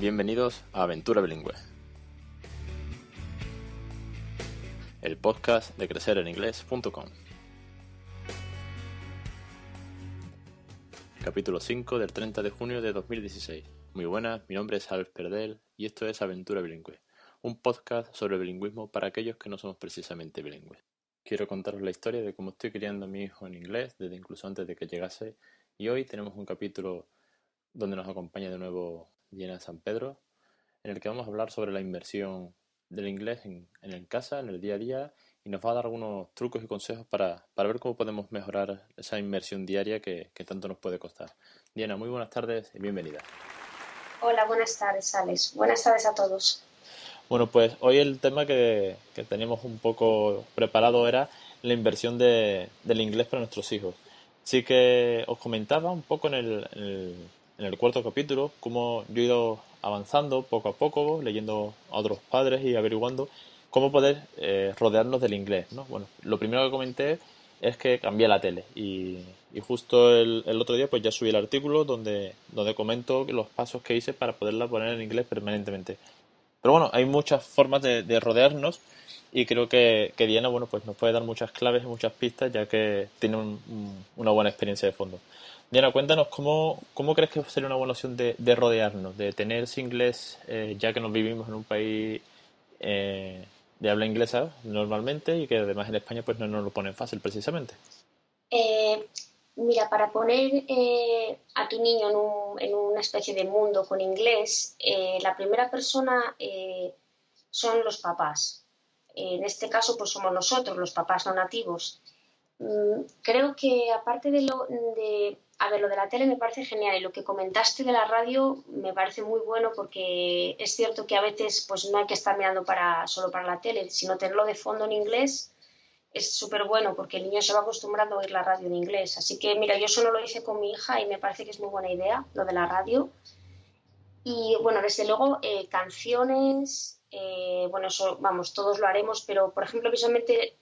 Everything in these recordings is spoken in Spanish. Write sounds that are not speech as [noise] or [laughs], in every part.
Bienvenidos a Aventura Bilingüe, el podcast de crecereninglés.com. Capítulo 5 del 30 de junio de 2016. Muy buenas, mi nombre es Alf Perdel y esto es Aventura Bilingüe, un podcast sobre bilingüismo para aquellos que no somos precisamente bilingües. Quiero contaros la historia de cómo estoy criando a mi hijo en inglés desde incluso antes de que llegase y hoy tenemos un capítulo donde nos acompaña de nuevo Diana San Pedro, en el que vamos a hablar sobre la inversión del inglés en, en casa, en el día a día, y nos va a dar algunos trucos y consejos para, para ver cómo podemos mejorar esa inversión diaria que, que, tanto nos puede costar. Diana, muy buenas tardes y bienvenida. Hola, buenas tardes, Alex. Buenas tardes a todos. Bueno, pues hoy el tema que, que teníamos un poco preparado era la inversión de, del inglés para nuestros hijos. Así que os comentaba un poco en el, en el, cuarto capítulo cómo yo he ido avanzando poco a poco, leyendo a otros padres y averiguando cómo poder eh, rodearnos del inglés. ¿no? Bueno, lo primero que comenté es que cambié la tele y, y justo el, el, otro día pues ya subí el artículo donde, donde comento los pasos que hice para poderla poner en inglés permanentemente. Pero bueno, hay muchas formas de, de rodearnos y creo que, que, Diana bueno pues nos puede dar muchas claves y muchas pistas ya que tiene un, un, una buena experiencia de fondo. Diana, cuéntanos cómo, cómo crees que sería una buena opción de, de rodearnos, de tener ese inglés eh, ya que nos vivimos en un país eh, de habla inglesa normalmente y que además en España pues no nos lo ponen fácil precisamente. Eh, mira, para poner eh, a tu niño en, un, en, una especie de mundo con inglés, eh, la primera persona son los papás en este caso pues somos nosotros, los papás no nativos. Creo que aparte de lo de, a ver, lo de la tele me parece genial y lo que comentaste de la radio me parece muy bueno porque es cierto que a veces pues no hay que estar mirando para, solo para la tele, sino tenerlo de fondo en inglés es súper bueno porque el niño se va acostumbrando a oír la radio en inglés. Así que mira, yo eso no lo hice con mi hija y me parece que es muy buena idea lo de la radio. Y bueno, desde luego eh, canciones, eh, bueno, eso, vamos, todos lo haremos, pero por ejemplo, visualmente,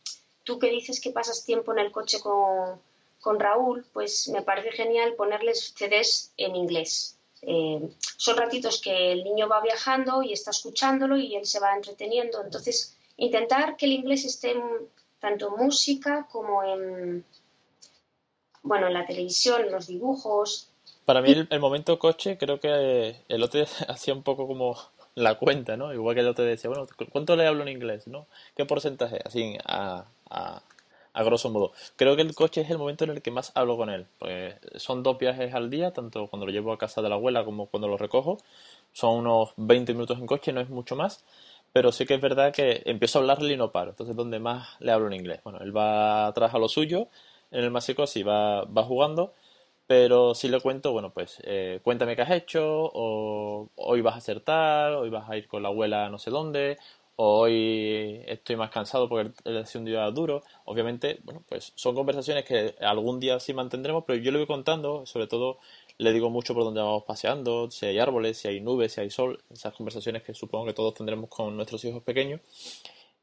tú que dices que pasas tiempo en el coche con, con Raúl, pues me parece genial ponerles CDs en inglés. Eh, son ratitos que el niño va viajando y está escuchándolo y él se va entreteniendo. Entonces, intentar que el inglés esté en, tanto en música como en, bueno, en la televisión, en los dibujos. Para mí el, el momento coche creo que el otro [laughs] hacía un poco como la cuenta, ¿no? Igual que el otro decía, bueno, ¿cuánto le hablo en inglés, no? ¿Qué porcentaje? Así, a, a, a, grosso modo. Creo que el coche es el momento en el que más hablo con él. Pues son dos viajes al día, tanto cuando lo llevo a casa de la abuela como cuando lo recojo. Son unos 20 minutos en coche, no es mucho más. Pero sí que es verdad que empiezo a hablarle y no paro. Entonces, donde más le hablo en inglés. Bueno, él va atrás a lo suyo, en el masico así va, va jugando pero si le cuento, bueno, pues eh, cuéntame qué has hecho, o hoy vas a acertar, hoy vas a ir con la abuela no sé dónde, o hoy estoy más cansado porque ha sido un día duro. Obviamente, bueno, pues son conversaciones que algún día sí mantendremos, pero yo le voy contando, sobre todo le digo mucho por dónde vamos paseando, si hay árboles, si hay nubes, si hay sol, esas conversaciones que supongo que todos tendremos con nuestros hijos pequeños.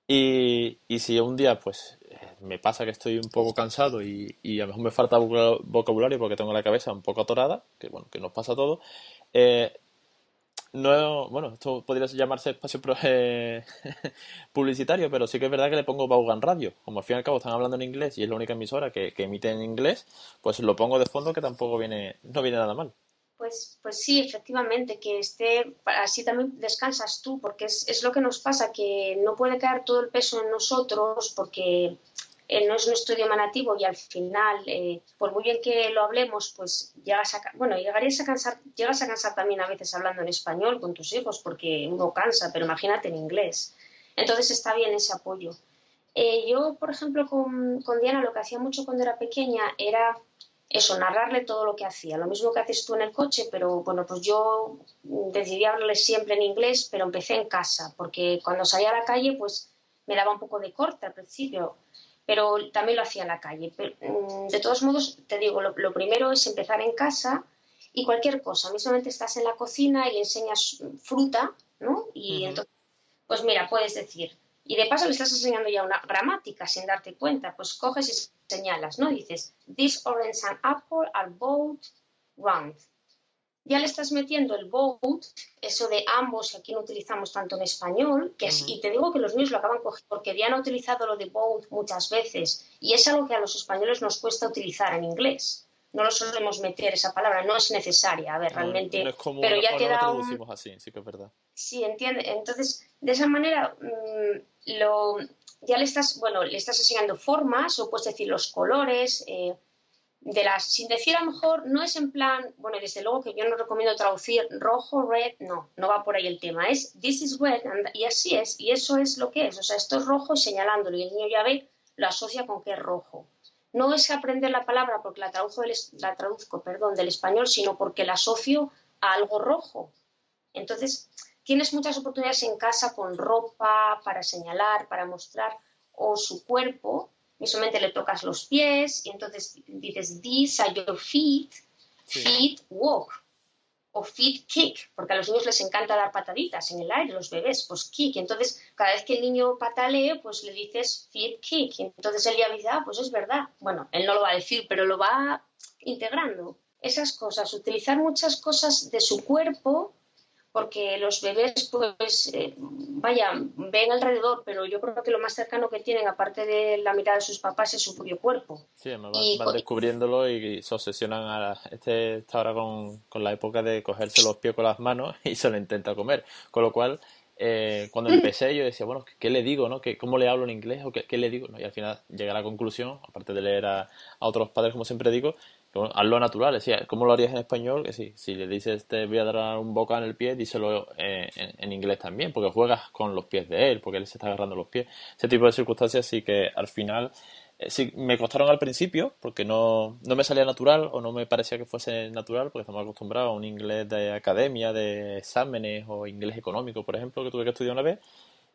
Y, y si un día pues me pasa que estoy un poco cansado y, y, a lo mejor me falta vocabulario porque tengo la cabeza un poco atorada, que bueno, que nos pasa a todos. Eh, no, bueno, esto podría llamarse espacio eh, [laughs] publicitario, pero sí que es verdad que le pongo Baugan Radio. Como al fin y al cabo están hablando en inglés y es la única emisora que, que emite en inglés, pues lo pongo de fondo que tampoco viene, no viene nada mal. Pues, pues sí, efectivamente, que esté, así también descansas tú, porque es, es, lo que nos pasa, que no puede caer todo el peso en nosotros, porque eh, no es nuestro idioma nativo y al final, eh, por muy bien que lo hablemos, pues llegas a, bueno, llegarías a cansar, llegas a cansar también a veces hablando en español con tus hijos, porque uno cansa, pero imagínate en inglés. Entonces está bien ese apoyo. Eh, yo, por ejemplo, con, con Diana lo que hacía mucho cuando era pequeña era eso, narrarle todo lo que hacía. Lo mismo que haces tú en el coche, pero bueno, pues yo decidí hablarle siempre en inglés, pero empecé en casa, porque cuando salía a la calle, pues me daba un poco de corte al principio, pero también lo hacía en la calle. Pero, mm, de todos modos, te digo, lo, lo, primero es empezar en casa y cualquier cosa. Mismamente estás en la cocina y le enseñas fruta, ¿no? Y uh -huh. entonces, pues mira, puedes decir, y de paso le estás enseñando ya una gramática sin darte cuenta, pues coges y señalas, ¿no? Dices, this orange and apple are both round. Ya le estás metiendo el both, eso de ambos que aquí no utilizamos tanto en español, que y te digo que los niños lo acaban cogiendo porque ya han utilizado lo de both muchas veces y es algo que a los españoles nos cuesta utilizar en inglés. No lo solemos meter esa palabra, no es necesaria, a ver, realmente. pero ya queda traducimos así, sí que es verdad. Sí, entiende. Entonces, de esa manera, mm, lo, ya le estás, bueno, le estás enseñando formas o puedes decir los colores. Eh, de las, sin decir a lo mejor, no es en plan, bueno, desde luego que yo no recomiendo traducir rojo, red, no, no va por ahí el tema, es this is red, y así es, y eso es lo que es, o sea, esto es rojo señalándolo, y el niño ya ve, lo asocia con que es rojo. No es aprender la palabra porque la traduzco, la traduzco perdón, del español, sino porque la asocio a algo rojo. Entonces, tienes muchas oportunidades en casa con ropa, para señalar, para mostrar, o su cuerpo, solamente le tocas los pies y entonces dices, these are your feet, feet walk o feet kick, porque a los niños les encanta dar pataditas en el aire, los bebés, pues kick. Entonces, cada vez que el niño patalee, pues le dices feet kick. Y entonces él ya dice, ah, pues es verdad. Bueno, él no lo va a decir, pero lo va integrando. Esas cosas, utilizar muchas cosas de su cuerpo porque los bebés, pues, eh, vaya, ven alrededor, pero yo creo que lo más cercano que tienen, aparte de la mirada de sus papás, es su propio cuerpo. Sí, van, van descubriéndolo y, se obsesionan a este está ahora con, con, la época de cogerse los pies con las manos [laughs] y se lo intenta comer, con lo cual eh, cuando empecé yo decía, bueno, ¿qué le digo? No? ¿Qué, ¿Cómo le hablo en inglés? ¿O qué, le digo? Y al final llegué a la conclusión, aparte de leer a, a otros padres, como siempre digo, hazlo natural, decía, ¿cómo lo harías en español? Que sí, si le dices te voy a dar un boca en el pie, díselo eh, en, inglés también, porque juegas con los pies de él, porque él se está agarrando los pies. Ese tipo de circunstancias sí que al final eh, sí me costaron al principio, porque no, no me salía natural o no me parecía que fuese natural, porque estamos acostumbrados a un inglés de academia, de exámenes o inglés económico, por ejemplo, que tuve que estudiar una vez,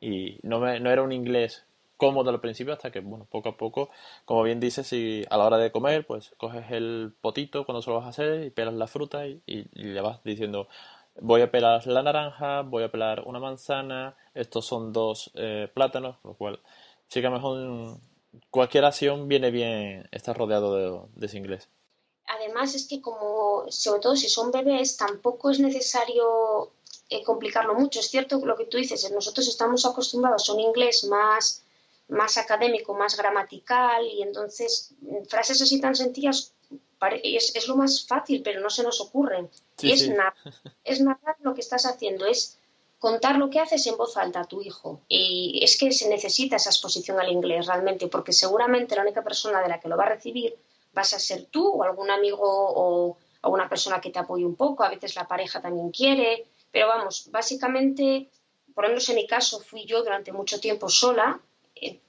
y no, me, no era un inglés cómodo al principio hasta que, bueno, poco a poco, como bien dices, si a la hora de comer, pues coges el potito cuando se lo vas a hacer y pelas la fruta y, le vas diciendo, voy a pelar la naranja, voy a pelar una manzana, estos son dos eh, plátanos, lo cual sí que mejor cualquier acción viene bien estar rodeado de, de ese inglés. Además es que como, sobre todo si son bebés, tampoco es necesario eh, complicarlo mucho. Es cierto lo que tú dices, nosotros estamos acostumbrados a un inglés más más académico, más gramatical y entonces mm, frases así tan sencillas es, es lo más fácil, pero no se nos ocurren. y [laughs] es, nada es narrar lo que estás haciendo, es contar lo que haces en voz alta a tu hijo. Y es que se necesita esa exposición al inglés realmente, porque seguramente la única persona de la que lo va a recibir vas a ser tú o algún amigo o alguna persona que te apoye un poco, a veces la pareja también quiere, pero vamos, básicamente, por lo menos en mi caso, fui yo durante mucho tiempo sola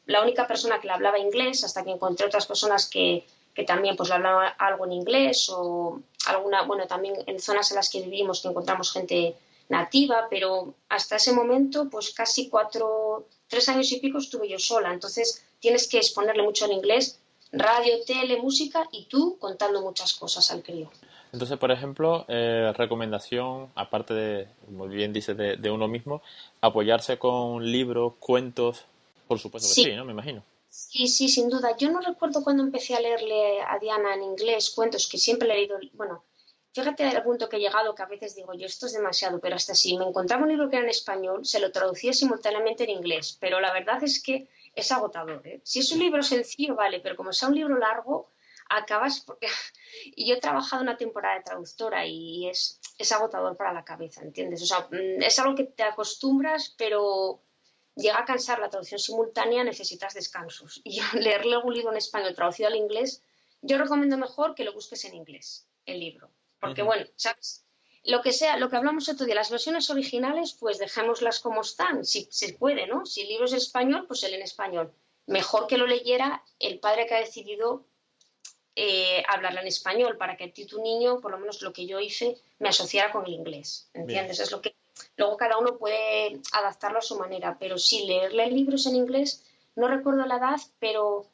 la única persona que le hablaba inglés hasta que encontré otras personas que, que también pues le hablaban algo en inglés o alguna, bueno, también en zonas en las que vivimos que encontramos gente nativa, pero hasta ese momento pues casi cuatro, tres años y pico estuve yo sola, entonces tienes que exponerle mucho en inglés, radio, tele, música y tú contando muchas cosas al crío. Entonces, por ejemplo, eh, recomendación, aparte de, como bien dice de, de, uno mismo, apoyarse con libros, cuentos, por supuesto que sí. ¿no? Me imagino. Sí, sí, sin duda. Yo no recuerdo cuando empecé a leerle a Diana en inglés cuentos que siempre he leído. Bueno, fíjate al punto que he llegado que a veces digo yo esto es demasiado, pero hasta si me encontraba un libro que era en español, se lo traducía simultáneamente en inglés. Pero la verdad es que es agotador. ¿eh? Si es un libro sencillo, vale, pero como sea un libro largo, acabas porque [laughs] y yo he trabajado una temporada de traductora y es, es agotador para la cabeza, ¿entiendes? O sea, mm, es algo que te acostumbras, pero llega a cansar la traducción simultánea, necesitas descansos. Y [laughs] leerle un libro en español traducido al inglés, yo recomiendo mejor que lo busques en inglés, el libro. Porque, bueno, ¿sabes? Lo que sea, lo que hablamos otro día, las versiones originales, pues dejémoslas como están, si se puede, ¿no? Si el libro es español, pues el en español. Mejor que lo leyera el padre que ha decidido eh, hablarla en español, para que a ti tu niño, por lo menos lo que yo hice, me asociara con el inglés. ¿Entiendes? Es lo que Luego cada uno puede adaptarlo a su manera, pero sí leerle libros en inglés, no recuerdo la edad, pero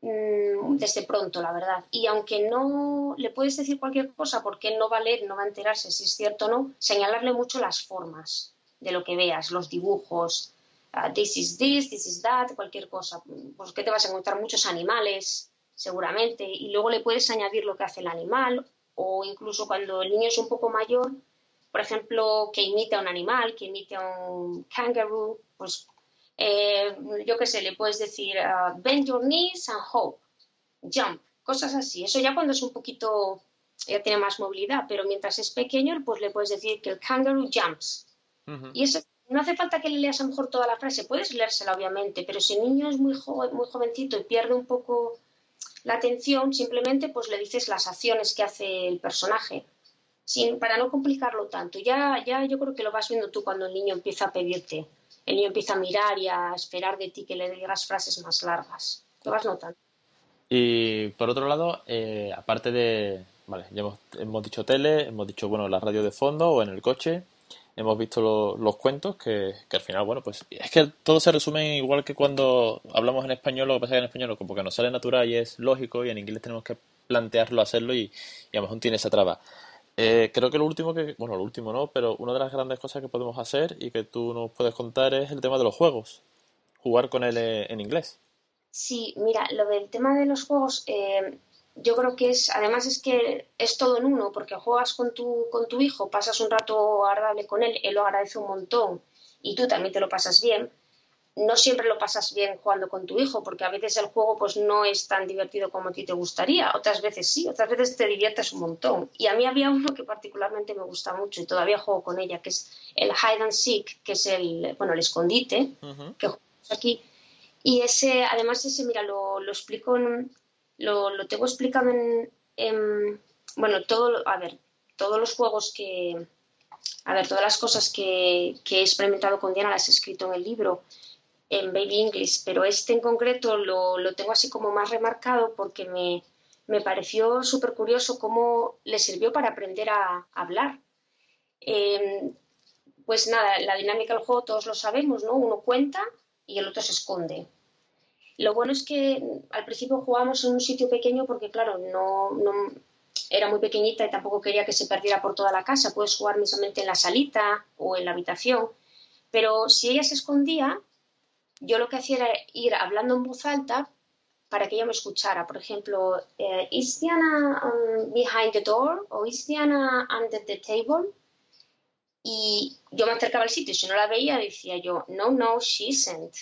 mm, desde pronto, la verdad. Y aunque no le puedes decir cualquier cosa porque él no va a leer, no va a enterarse si es cierto o no, señalarle mucho las formas de lo que veas, los dibujos, uh, this is this, this is that, cualquier cosa. Pues que te vas a encontrar muchos animales, seguramente, y luego le puedes añadir lo que hace el animal o incluso cuando el niño es un poco mayor, por ejemplo, que imita a un animal, que imita a un kangaroo, pues eh, yo qué sé, le puedes decir uh, bend your knees and hope, jump, cosas así. Eso ya cuando es un poquito, ya tiene más movilidad, pero mientras es pequeño, pues le puedes decir que el kangaroo jumps. Y eso no hace falta que le leas a lo mejor toda la frase, puedes leérsela obviamente, pero si el niño es muy, muy jovencito y pierde un poco la atención, simplemente pues le dices las acciones que hace el personaje, sin, para no complicarlo tanto. Ya, ya yo creo que lo vas viendo tú cuando el niño empieza a pedirte, el niño empieza a mirar y a esperar de ti que le digas frases más largas. Lo vas notando. Y por otro lado, eh, aparte de, vale, ya hemos, hemos dicho tele, hemos dicho, bueno, la radio de fondo o en el coche, hemos visto los cuentos que, al final, bueno, pues es que todo se resume igual que cuando hablamos en español, lo que pasa es que en español como que nos sale natural y es lógico y en inglés tenemos que plantearlo, hacerlo y, y a lo mejor tiene esa traba. Eh, creo que lo último que, bueno, lo último no, pero una de las grandes cosas que podemos hacer y que tú nos puedes contar es el tema de los juegos, jugar con él eh, en inglés. Sí, mira, lo del tema de los juegos, eh, yo creo que es, además es que es todo en uno, porque juegas con tu, con tu hijo, pasas un rato agradable con él, él lo agradece un montón y tú también te lo pasas bien. No siempre lo pasas bien jugando con tu hijo, porque a veces el juego pues no es tan divertido como a ti te gustaría, otras veces sí, otras veces te diviertes un montón. Y a mí había uno que particularmente me gusta mucho y todavía juego con ella, que es el hide and seek, que es el, bueno, el escondite, que jugamos aquí. Y ese, además ese, mira, lo, lo explico en, lo, lo tengo explicado en, bueno, todo, a ver, todos los juegos que, a ver, todas las cosas que, que, he experimentado con Diana las he escrito en el libro, en Baby English, pero este en concreto lo, lo tengo así como más remarcado porque me, me pareció súper curioso cómo le sirvió para aprender a, hablar. Em, pues nada, la dinámica del juego todos lo sabemos, ¿no? Uno cuenta y el otro se esconde. Lo bueno es que al principio jugábamos en un sitio pequeño porque, claro, no, era muy pequeñita y tampoco quería que se perdiera por toda la casa. Puedes jugar mismamente en la salita o en la habitación. Pero si ella se escondía, yo lo que hacía era ir hablando en voz alta para que ella me escuchara. Por ejemplo, eh, ¿Is Diana um, behind the door? ¿O is Diana under the table? Y yo me acercaba al sitio y si no la veía decía yo, no, no, she isn't.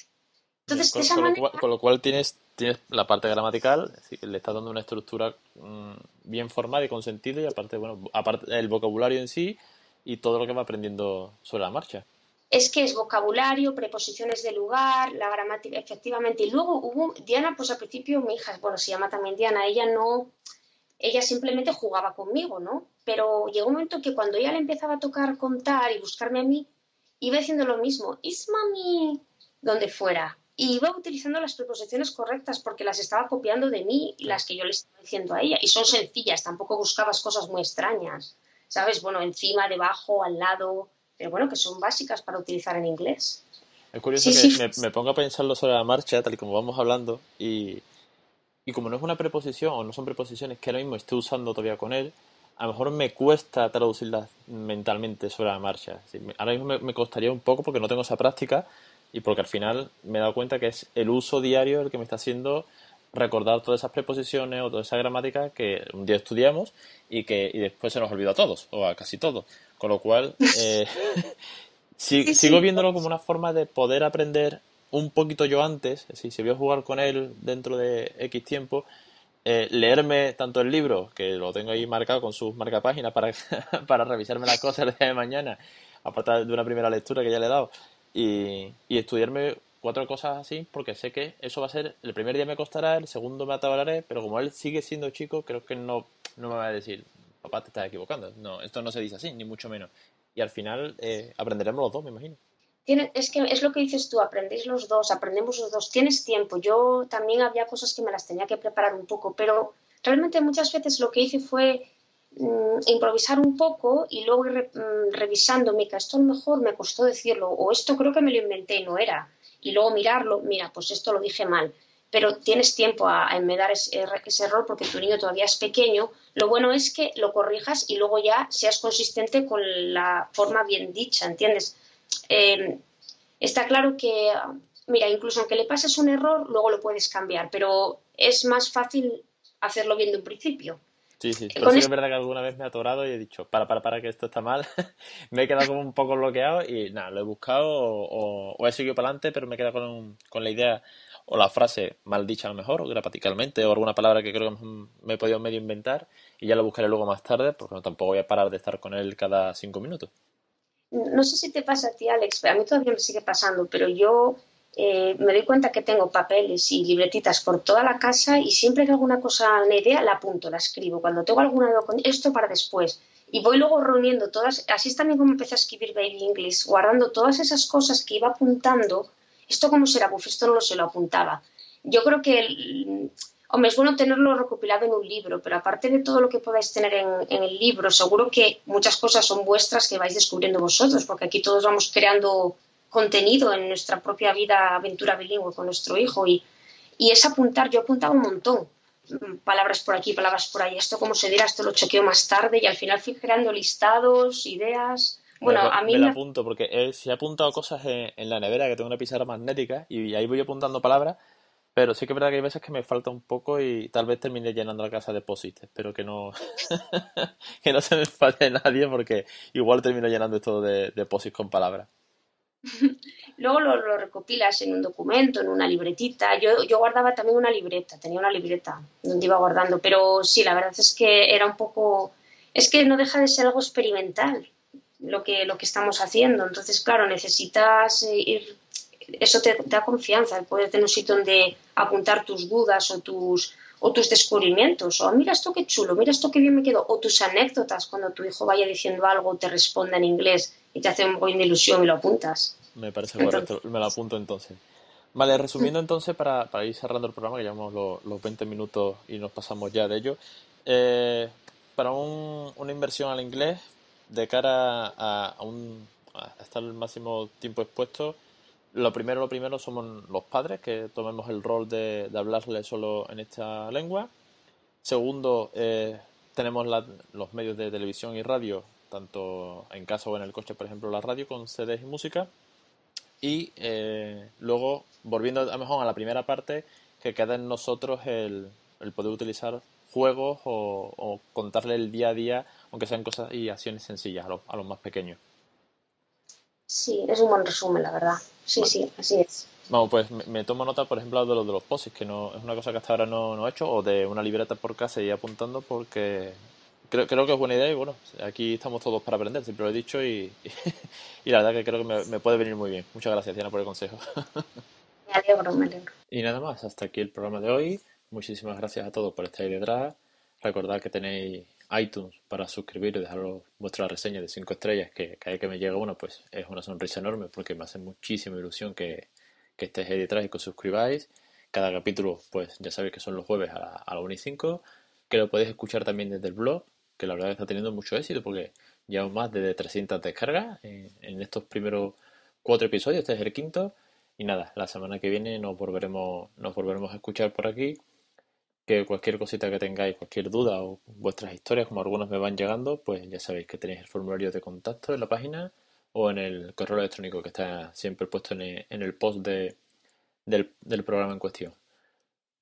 Entonces, con, lo cual, tienes, tienes la parte gramatical, le estás dando una estructura mm, bien formada y con sentido, y aparte, bueno, aparte el vocabulario en sí y todo lo que va aprendiendo sobre la marcha. Es que es vocabulario, preposiciones de lugar, la gramática, efectivamente. Y luego hubo, Diana, pues al principio mi hija, bueno, se llama también Diana, ella no, ella simplemente jugaba conmigo, ¿no? Pero llegó un momento que cuando ella le empezaba a tocar contar y buscarme a mí, iba diciendo lo mismo, is mami, donde fuera, y iba utilizando las preposiciones correctas porque las estaba copiando de mí las que yo le estaba diciendo a ella. Y son sencillas, tampoco buscabas cosas muy extrañas, ¿sabes? Bueno, encima, debajo, al lado, pero bueno, que son básicas para utilizar en inglés. Es curioso que Me, ponga a pensarlo sobre la marcha, tal y como vamos hablando, y, y como no es una preposición o no son preposiciones que ahora mismo esté usando todavía con él, a lo mejor me cuesta traducirlas mentalmente sobre la marcha. Ahora mismo me costaría un poco porque no tengo esa práctica, y porque al final me he dado cuenta que es el uso diario el que me está haciendo recordar todas esas preposiciones o toda esa gramática que un día estudiamos y que y después se nos olvida a todos o a casi todos. Con lo cual, [laughs] eh, [laughs] sigo viéndolo como una forma de poder aprender un poquito yo antes, si se a jugar con él dentro de X tiempo, eh, leerme tanto el libro, que lo tengo ahí marcado con sus marcapáginas para, [laughs] para revisarme las cosas el día de mañana, aparte de una primera lectura que ya le he dado, y, estudiarme cuatro cosas así porque sé que eso va a ser, el primer día me costará, el segundo me atabaré, pero como él sigue siendo chico, creo que no, no me va a decir, papá, te estás equivocando. No, esto no se dice así, ni mucho menos. Y al final eh, aprenderemos los dos, me imagino. es que es lo que dices tú, aprendéis los dos, aprendemos los dos, tienes tiempo. Yo también había cosas que me las tenía que preparar un poco, pero realmente muchas veces lo que hice fue Mm, improvisar un poco y luego ir mm, revisando, mira, esto a lo mejor me costó decirlo, o esto creo que me lo inventé y no era. Y luego mirarlo, mira, pues esto lo dije mal. Pero tienes tiempo a, enmedar ese, ese, error porque tu niño todavía es pequeño. Lo bueno es que lo corrijas y luego ya seas consistente con la forma bien dicha, ¿entiendes? Eh, está claro que, mira, incluso aunque le pases un error, luego lo puedes cambiar, pero es más fácil hacerlo bien de un principio. Sí, sí, pero sí es verdad que alguna vez me ha atorado y he dicho, para, para, para, que esto está mal. [laughs] me he quedado como un poco bloqueado y nada, lo he buscado o, he seguido para adelante, pero me he quedado con, con la idea o la frase mal dicha a lo mejor, o gramaticalmente, o alguna palabra que creo que me he podido medio inventar y ya lo buscaré luego más tarde, porque no, tampoco voy a parar de estar con él cada cinco minutos. No sé si te pasa a ti, Alex, a mí todavía me sigue pasando, pero yo eh, me doy cuenta que tengo papeles y libretitas por toda la casa y siempre que alguna cosa, una idea, la apunto, la escribo. Cuando tengo alguna esto para después. Y voy luego reuniendo todas, así es también como empecé a escribir Baby English, guardando todas esas cosas que iba apuntando ¿Esto cómo será? Pues esto no se lo apuntaba. Yo creo que, hombre, es bueno tenerlo recopilado en un libro, pero aparte de todo lo que podáis tener en, el libro, seguro que muchas cosas son vuestras que vais descubriendo vosotros, porque aquí todos vamos creando contenido en nuestra propia vida, aventura bilingüe con nuestro hijo. Y, y es apuntar, yo apuntaba un montón palabras por aquí, palabras por ahí, esto cómo se dirá, esto lo chequeo más tarde y al final fui creando listados, ideas. Bueno, a mí me lo apunto porque he, he apuntado cosas en, la nevera que tengo una pizarra magnética y ahí voy apuntando palabras, pero sí que es verdad que hay veces que me falta un poco y tal vez termine llenando la casa de post Espero que no, [laughs] que no se me falte nadie porque igual termino llenando esto de, de con palabras. [laughs] Luego lo, recopilas en un documento, en una libretita. Yo, guardaba también una libreta, tenía una libreta donde iba guardando, pero sí, la verdad es que era un poco... Es que no deja de ser algo experimental lo que, lo que estamos haciendo. Entonces, claro, necesitas eh, ir, eso te, da confianza, puedes tener un sitio donde apuntar tus dudas o tus, o tus descubrimientos, o mira esto qué chulo, mira esto qué bien me quedó, o tus anécdotas cuando tu hijo vaya diciendo algo, te responda en inglés y te hace un poco de ilusión y lo apuntas. Me parece correcto, me lo apunto entonces. Vale, resumiendo entonces, para, para ir cerrando el programa, que llevamos los, los 20 minutos y nos pasamos ya de ello, eh, para un, una inversión al inglés, de cara a, un, estar el máximo tiempo expuesto, lo primero, lo primero somos los padres, que tomemos el rol de, hablarle solo en esta lengua. Segundo, eh, tenemos los medios de televisión y radio, tanto en casa o en el coche, por ejemplo, la radio con CDs y música. Y eh, luego, volviendo a lo mejor a la primera parte, que queda en nosotros el, el poder utilizar juegos o, contarle el día a día, aunque sean cosas y acciones sencillas a los, a los más pequeños. Sí, es un buen resumen, la verdad. Sí, sí, así es. Vamos, pues me, tomo nota, por ejemplo, de los de los posis, que no es una cosa que hasta ahora no, no he hecho, o de una libreta por casa y apuntando, porque creo, creo que es buena idea y bueno, aquí estamos todos para aprender, siempre lo he dicho y, [laughs] y, la verdad que creo que me, me, puede venir muy bien. Muchas gracias, Diana, por el consejo. [laughs] Me alegro, me alegro. Y nada más, hasta aquí el programa de hoy. Muchísimas gracias a todos por estar ahí detrás. Recordad que tenéis iTunes para suscribir y dejaros vuestra reseña de 5 estrellas, que cada vez que me llega uno, pues es una sonrisa enorme porque me hace muchísima ilusión que, que estéis ahí detrás y que os suscribáis. Cada capítulo, pues ya sabéis que son los jueves a, la, a 1 y 5, que lo podéis escuchar también desde el blog, que la verdad está teniendo mucho éxito porque llevamos más de 300 descargas en, en estos primeros cuatro episodios, este es el quinto. Y nada, la semana que viene nos volveremos, nos volveremos a escuchar por aquí que cualquier cosita que tengáis, cualquier duda o vuestras historias, como algunos me van llegando, pues ya sabéis que tenéis el formulario de contacto en la página o en el correo electrónico que está siempre puesto en el, post de, del programa en cuestión.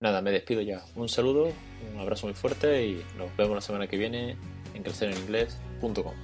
Nada, me despido ya. Un saludo, un abrazo muy fuerte y nos vemos la semana que viene en crecereninglés.com.